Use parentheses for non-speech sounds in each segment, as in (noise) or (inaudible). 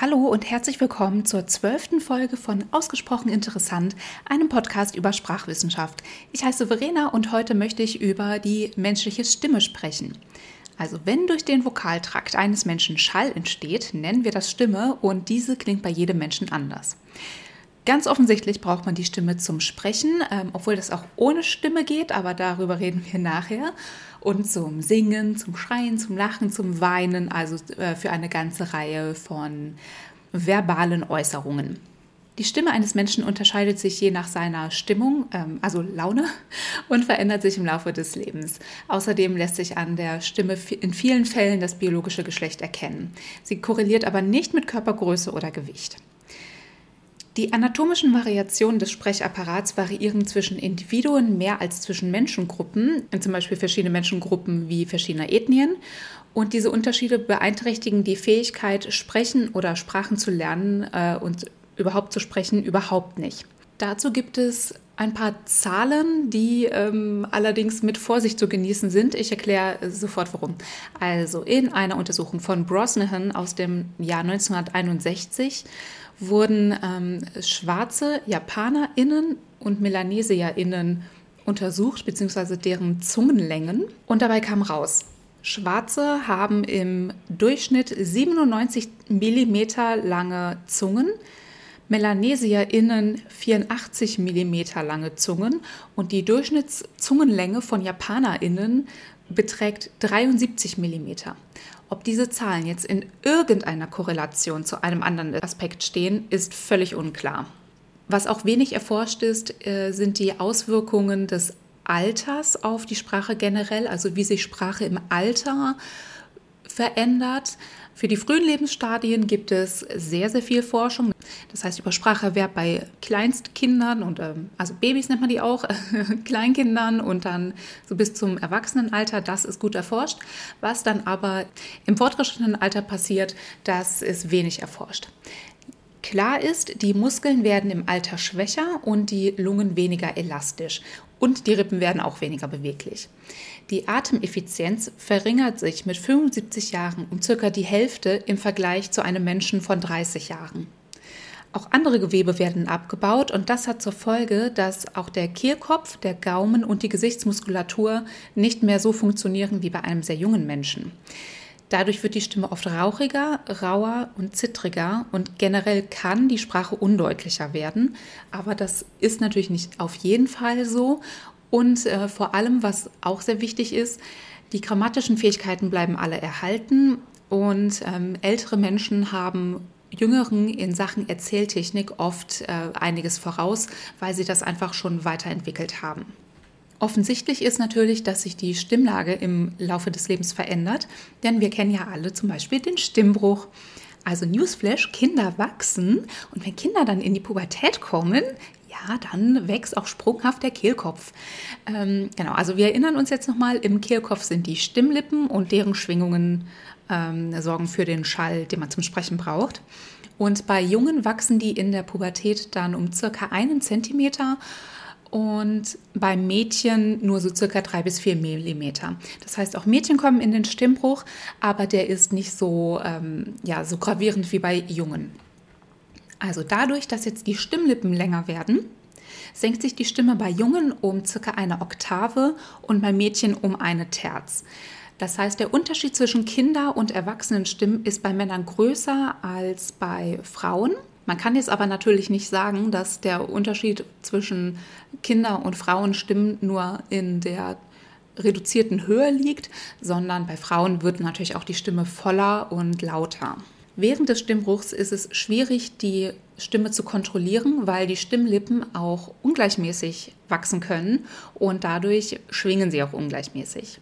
Hallo und herzlich willkommen zur zwölften Folge von Ausgesprochen Interessant, einem Podcast über Sprachwissenschaft. Ich heiße Verena und heute möchte ich über die menschliche Stimme sprechen. Also wenn durch den Vokaltrakt eines Menschen Schall entsteht, nennen wir das Stimme und diese klingt bei jedem Menschen anders. Ganz offensichtlich braucht man die Stimme zum Sprechen, ähm, obwohl das auch ohne Stimme geht, aber darüber reden wir nachher. Und zum Singen, zum Schreien, zum Lachen, zum Weinen, also äh, für eine ganze Reihe von verbalen Äußerungen. Die Stimme eines Menschen unterscheidet sich je nach seiner Stimmung, ähm, also Laune, (laughs) und verändert sich im Laufe des Lebens. Außerdem lässt sich an der Stimme in vielen Fällen das biologische Geschlecht erkennen. Sie korreliert aber nicht mit Körpergröße oder Gewicht. Die anatomischen Variationen des Sprechapparats variieren zwischen Individuen mehr als zwischen Menschengruppen, zum Beispiel verschiedene Menschengruppen wie verschiedener Ethnien. Und diese Unterschiede beeinträchtigen die Fähigkeit, sprechen oder Sprachen zu lernen äh, und überhaupt zu sprechen, überhaupt nicht. Dazu gibt es ein paar Zahlen, die ähm, allerdings mit Vorsicht zu genießen sind. Ich erkläre sofort warum. Also in einer Untersuchung von Brosnahan aus dem Jahr 1961 wurden ähm, schwarze JapanerInnen und MelanesierInnen untersucht, beziehungsweise deren Zungenlängen. Und dabei kam raus, Schwarze haben im Durchschnitt 97 mm lange Zungen, MelanesierInnen 84 mm lange Zungen und die Durchschnittszungenlänge von JapanerInnen beträgt 73 mm. Ob diese Zahlen jetzt in irgendeiner Korrelation zu einem anderen Aspekt stehen, ist völlig unklar. Was auch wenig erforscht ist, äh, sind die Auswirkungen des Alters auf die Sprache generell, also wie sich Sprache im Alter verändert. Für die frühen Lebensstadien gibt es sehr, sehr viel Forschung. Das heißt, über Spracherwerb bei Kleinstkindern und ähm, also Babys nennt man die auch, (laughs) Kleinkindern und dann so bis zum Erwachsenenalter, das ist gut erforscht. Was dann aber im fortgeschrittenen Alter passiert, das ist wenig erforscht. Klar ist, die Muskeln werden im Alter schwächer und die Lungen weniger elastisch und die Rippen werden auch weniger beweglich. Die Atemeffizienz verringert sich mit 75 Jahren um circa die Hälfte im Vergleich zu einem Menschen von 30 Jahren. Auch andere Gewebe werden abgebaut und das hat zur Folge, dass auch der Kehlkopf, der Gaumen und die Gesichtsmuskulatur nicht mehr so funktionieren wie bei einem sehr jungen Menschen. Dadurch wird die Stimme oft rauchiger, rauer und zittriger und generell kann die Sprache undeutlicher werden. Aber das ist natürlich nicht auf jeden Fall so. Und äh, vor allem, was auch sehr wichtig ist, die grammatischen Fähigkeiten bleiben alle erhalten und ähm, ältere Menschen haben Jüngeren in Sachen Erzähltechnik oft äh, einiges voraus, weil sie das einfach schon weiterentwickelt haben. Offensichtlich ist natürlich, dass sich die Stimmlage im Laufe des Lebens verändert, denn wir kennen ja alle zum Beispiel den Stimmbruch. Also Newsflash, Kinder wachsen und wenn Kinder dann in die Pubertät kommen, ja, dann wächst auch sprunghaft der Kehlkopf. Ähm, genau, also wir erinnern uns jetzt nochmal, im Kehlkopf sind die Stimmlippen und deren Schwingungen ähm, sorgen für den Schall, den man zum Sprechen braucht. Und bei Jungen wachsen die in der Pubertät dann um circa einen Zentimeter und beim Mädchen nur so circa drei bis vier Millimeter. Das heißt, auch Mädchen kommen in den Stimmbruch, aber der ist nicht so, ähm, ja, so gravierend wie bei Jungen. Also dadurch, dass jetzt die Stimmlippen länger werden, senkt sich die Stimme bei Jungen um circa eine Oktave und bei Mädchen um eine Terz. Das heißt, der Unterschied zwischen Kinder- und Erwachsenenstimmen ist bei Männern größer als bei Frauen. Man kann jetzt aber natürlich nicht sagen, dass der Unterschied zwischen Kinder- und Frauenstimmen nur in der reduzierten Höhe liegt, sondern bei Frauen wird natürlich auch die Stimme voller und lauter. Während des Stimmbruchs ist es schwierig, die Stimme zu kontrollieren, weil die Stimmlippen auch ungleichmäßig wachsen können und dadurch schwingen sie auch ungleichmäßig.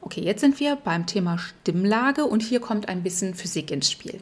Okay, jetzt sind wir beim Thema Stimmlage und hier kommt ein bisschen Physik ins Spiel.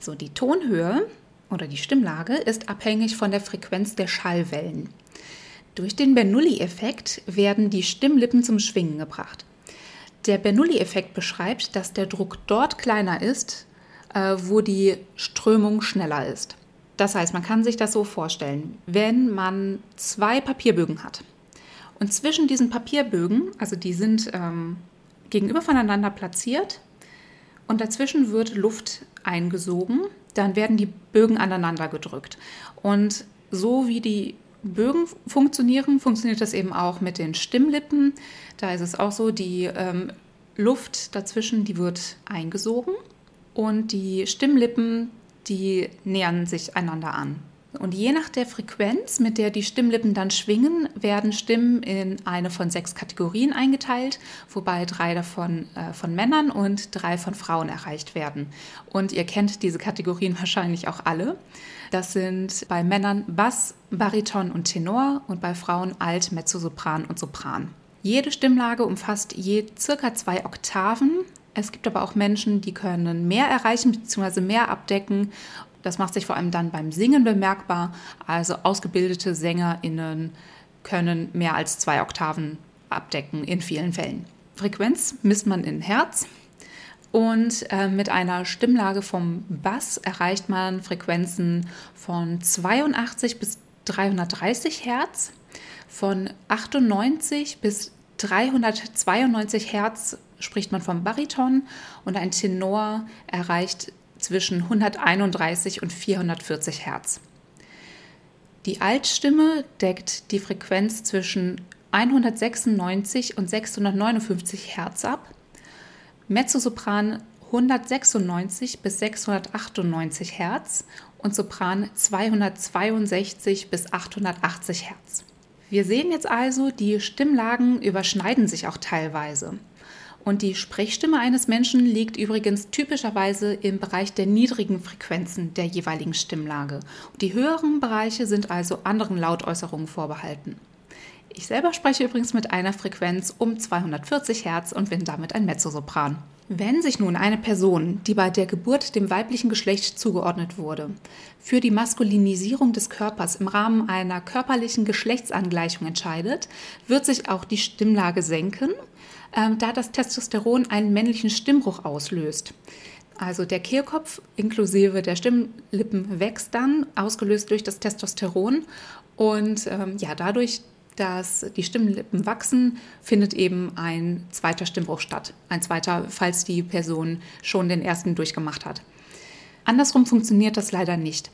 So, die Tonhöhe oder die Stimmlage ist abhängig von der Frequenz der Schallwellen. Durch den Bernoulli-Effekt werden die Stimmlippen zum Schwingen gebracht. Der Bernoulli-Effekt beschreibt, dass der Druck dort kleiner ist, äh, wo die Strömung schneller ist. Das heißt, man kann sich das so vorstellen, wenn man zwei Papierbögen hat und zwischen diesen Papierbögen, also die sind ähm, gegenüber voneinander platziert und dazwischen wird Luft eingesogen dann werden die Bögen aneinander gedrückt. Und so wie die Bögen funktionieren, funktioniert das eben auch mit den Stimmlippen. Da ist es auch so, die ähm, Luft dazwischen, die wird eingesogen und die Stimmlippen, die nähern sich einander an. Und je nach der Frequenz, mit der die Stimmlippen dann schwingen, werden Stimmen in eine von sechs Kategorien eingeteilt, wobei drei davon äh, von Männern und drei von Frauen erreicht werden. Und ihr kennt diese Kategorien (laughs) wahrscheinlich auch alle. Das sind bei Männern Bass, Bariton und Tenor und bei Frauen Alt, Mezzosopran und Sopran. Jede Stimmlage umfasst je circa zwei Oktaven. Es gibt aber auch Menschen, die können mehr erreichen bzw. mehr abdecken. Das macht sich vor allem dann beim Singen bemerkbar. Also ausgebildete SängerInnen können mehr als zwei Oktaven abdecken in vielen Fällen. Frequenz misst man in Hertz. Und äh, mit einer Stimmlage vom Bass erreicht man Frequenzen von 82 bis 330 Hertz, von 98 bis 392 Hertz spricht man vom Bariton und ein Tenor erreicht zwischen 131 und 440 Hertz. Die Altstimme deckt die Frequenz zwischen 196 und 659 Hertz ab, Mezzosopran 196 bis 698 Hertz und Sopran 262 bis 880 Hertz. Wir sehen jetzt also, die Stimmlagen überschneiden sich auch teilweise. Und die Sprechstimme eines Menschen liegt übrigens typischerweise im Bereich der niedrigen Frequenzen der jeweiligen Stimmlage. Die höheren Bereiche sind also anderen Lautäußerungen vorbehalten. Ich selber spreche übrigens mit einer Frequenz um 240 Hertz und bin damit ein Mezzosopran. Wenn sich nun eine Person, die bei der Geburt dem weiblichen Geschlecht zugeordnet wurde, für die Maskulinisierung des Körpers im Rahmen einer körperlichen Geschlechtsangleichung entscheidet, wird sich auch die Stimmlage senken, äh, da das Testosteron einen männlichen Stimmbruch auslöst. Also der Kehlkopf inklusive der Stimmlippen wächst dann, ausgelöst durch das Testosteron und ähm, ja, dadurch dass die Stimmlippen wachsen, findet eben ein zweiter Stimmbruch statt. Ein zweiter, falls die Person schon den ersten durchgemacht hat. Andersrum funktioniert das leider nicht.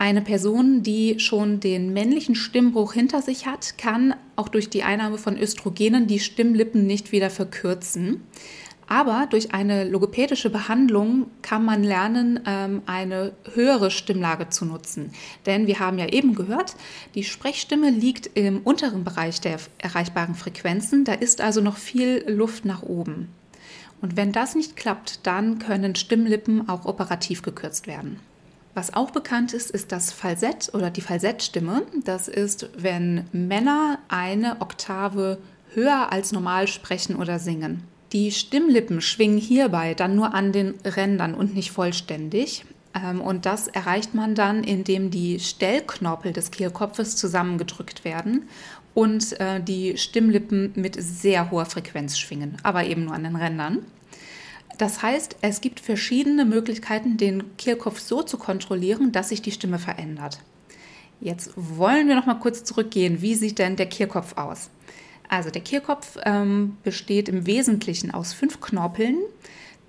Eine Person, die schon den männlichen Stimmbruch hinter sich hat, kann auch durch die Einnahme von Östrogenen die Stimmlippen nicht wieder verkürzen. Aber durch eine logopädische Behandlung kann man lernen, ähm, eine höhere Stimmlage zu nutzen. Denn wir haben ja eben gehört, die Sprechstimme liegt im unteren Bereich der erreichbaren Frequenzen. Da ist also noch viel Luft nach oben. Und wenn das nicht klappt, dann können Stimmlippen auch operativ gekürzt werden. Was auch bekannt ist, ist das Falsett oder die Falsettstimme. Das ist, wenn Männer eine Oktave höher als normal sprechen oder singen. Die Stimmlippen schwingen hierbei dann nur an den Rändern und nicht vollständig. Ähm, und das erreicht man dann, indem die Stellknorpel des Kehlkopfes zusammengedrückt werden und äh, die Stimmlippen mit sehr hoher Frequenz schwingen, aber eben nur an den Rändern. Das heißt, es gibt verschiedene Möglichkeiten, den Kehlkopf so zu kontrollieren, dass sich die Stimme verändert. Jetzt wollen wir noch mal kurz zurückgehen. Wie sieht denn der Kehlkopf aus? Also der Kehlkopf ähm, besteht im Wesentlichen aus fünf Knorpeln,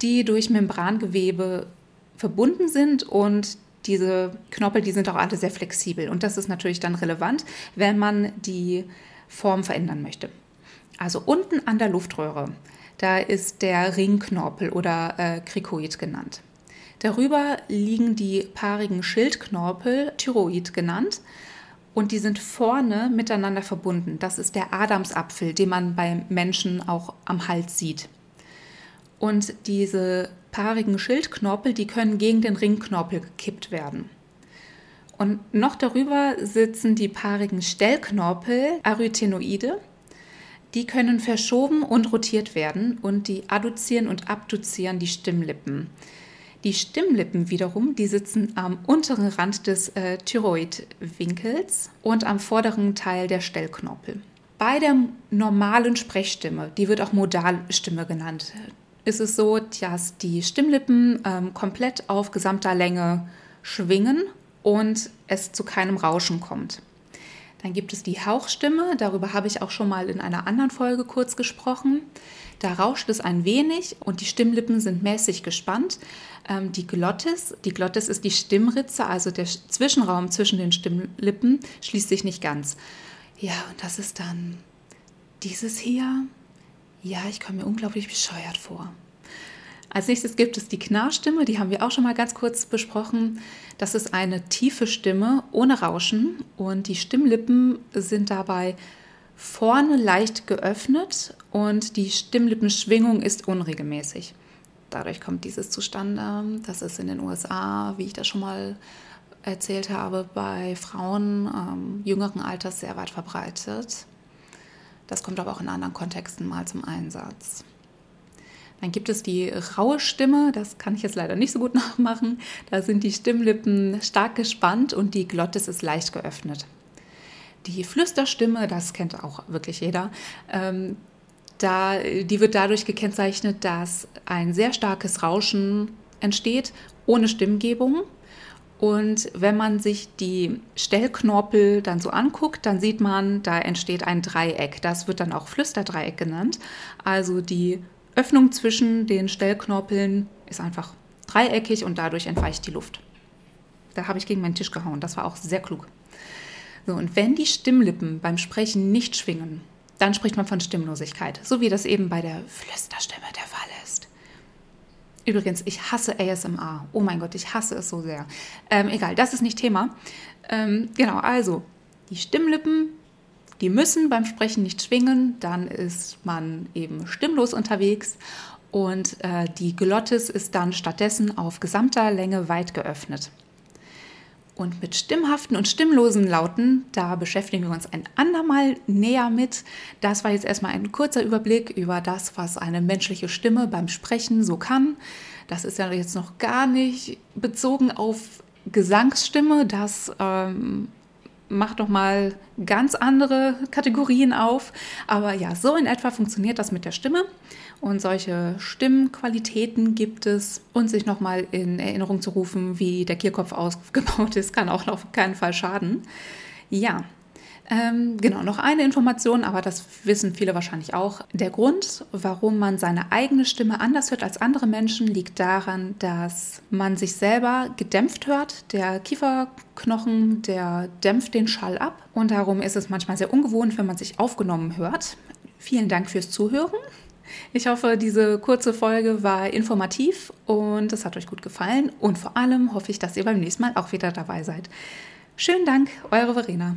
die durch Membrangewebe verbunden sind und diese Knorpel, die sind auch alle sehr flexibel. Und das ist natürlich dann relevant, wenn man die Form verändern möchte. Also unten an der Luftröhre, da ist der Ringknorpel oder äh, Krikoid genannt. Darüber liegen die paarigen Schildknorpel, Thyroid genannt und die sind vorne miteinander verbunden. Das ist der Adamsapfel, den man beim Menschen auch am Hals sieht. Und diese paarigen Schildknorpel, die können gegen den Ringknorpel gekippt werden. Und noch darüber sitzen die paarigen Stellknorpel, Arytenoide. Die können verschoben und rotiert werden und die adduzieren und abduzieren die Stimmlippen. Die Stimmlippen wiederum, die sitzen am unteren Rand des äh, Thyroidwinkels und am vorderen Teil der Stellknorpel. Bei der normalen Sprechstimme, die wird auch Modalstimme genannt, ist es so, dass die Stimmlippen ähm, komplett auf gesamter Länge schwingen und es zu keinem Rauschen kommt. Dann gibt es die Hauchstimme, darüber habe ich auch schon mal in einer anderen Folge kurz gesprochen. Da rauscht es ein wenig und die Stimmlippen sind mäßig gespannt. Ähm, die Glottis, die Glottis ist die Stimmritze, also der Zwischenraum zwischen den Stimmlippen schließt sich nicht ganz. Ja, und das ist dann dieses hier. Ja, ich komme mir unglaublich bescheuert vor. Als nächstes gibt es die Knarrstimme, die haben wir auch schon mal ganz kurz besprochen. Das ist eine tiefe Stimme ohne Rauschen und die Stimmlippen sind dabei vorne leicht geöffnet und die Stimmlippenschwingung ist unregelmäßig. Dadurch kommt dieses zustande. Das ist in den USA, wie ich das schon mal erzählt habe, bei Frauen ähm, jüngeren Alters sehr weit verbreitet. Das kommt aber auch in anderen Kontexten mal zum Einsatz. Dann gibt es die raue Stimme, das kann ich jetzt leider nicht so gut (laughs) nachmachen. Da sind die Stimmlippen stark gespannt und die Glottis ist leicht geöffnet. Die Flüsterstimme, das kennt auch wirklich jeder, ähm, da, die wird dadurch gekennzeichnet, dass ein sehr starkes Rauschen entsteht, ohne Stimmgebung. Und wenn man sich die Stellknorpel dann so anguckt, dann sieht man, da entsteht ein Dreieck. Das wird dann auch Flüsterdreieck genannt. Also die Öffnung zwischen den Stellknorpeln ist einfach dreieckig und dadurch entweicht die Luft. Da habe ich gegen meinen Tisch gehauen. Das war auch sehr klug. So, und wenn die Stimmlippen beim Sprechen nicht schwingen, dann spricht man von Stimmlosigkeit, so wie das eben bei der Flüsterstimme der Fall ist. Übrigens, ich hasse ASMR. Oh mein Gott, ich hasse es so sehr. Ähm, egal, das ist nicht Thema. Ähm, genau, also die Stimmlippen die müssen beim Sprechen nicht schwingen, dann ist man eben stimmlos unterwegs und äh, die Glottis ist dann stattdessen auf gesamter Länge weit geöffnet. Und mit stimmhaften und stimmlosen Lauten, da beschäftigen wir uns ein andermal näher mit. Das war jetzt erstmal ein kurzer Überblick über das, was eine menschliche Stimme beim Sprechen so kann. Das ist ja jetzt noch gar nicht bezogen auf Gesangsstimme. Das ähm, macht doch mal ganz andere Kategorien auf. Aber ja, so in etwa funktioniert das mit der Stimme. Und solche Stimmqualitäten gibt es. Und sich nochmal in Erinnerung zu rufen, wie der Kehlkopf (laughs) ausgebaut ist, kann auch auf keinen Fall schaden. Ja, ähm, genau, noch eine Information, aber das wissen viele wahrscheinlich auch. Der Grund, warum man seine eigene Stimme anders hört als andere Menschen, liegt daran, dass man sich selber gedämpft hört. Der Kieferknochen, der dämpft den Schall ab und darum ist es manchmal sehr ungewohnt, wenn man sich aufgenommen hört. Vielen Dank fürs Zuhören. Ich hoffe, diese kurze Folge war informativ und es hat euch gut gefallen und vor allem hoffe ich, dass ihr beim nächsten Mal auch wieder dabei seid. Schönen Dank, eure Verena.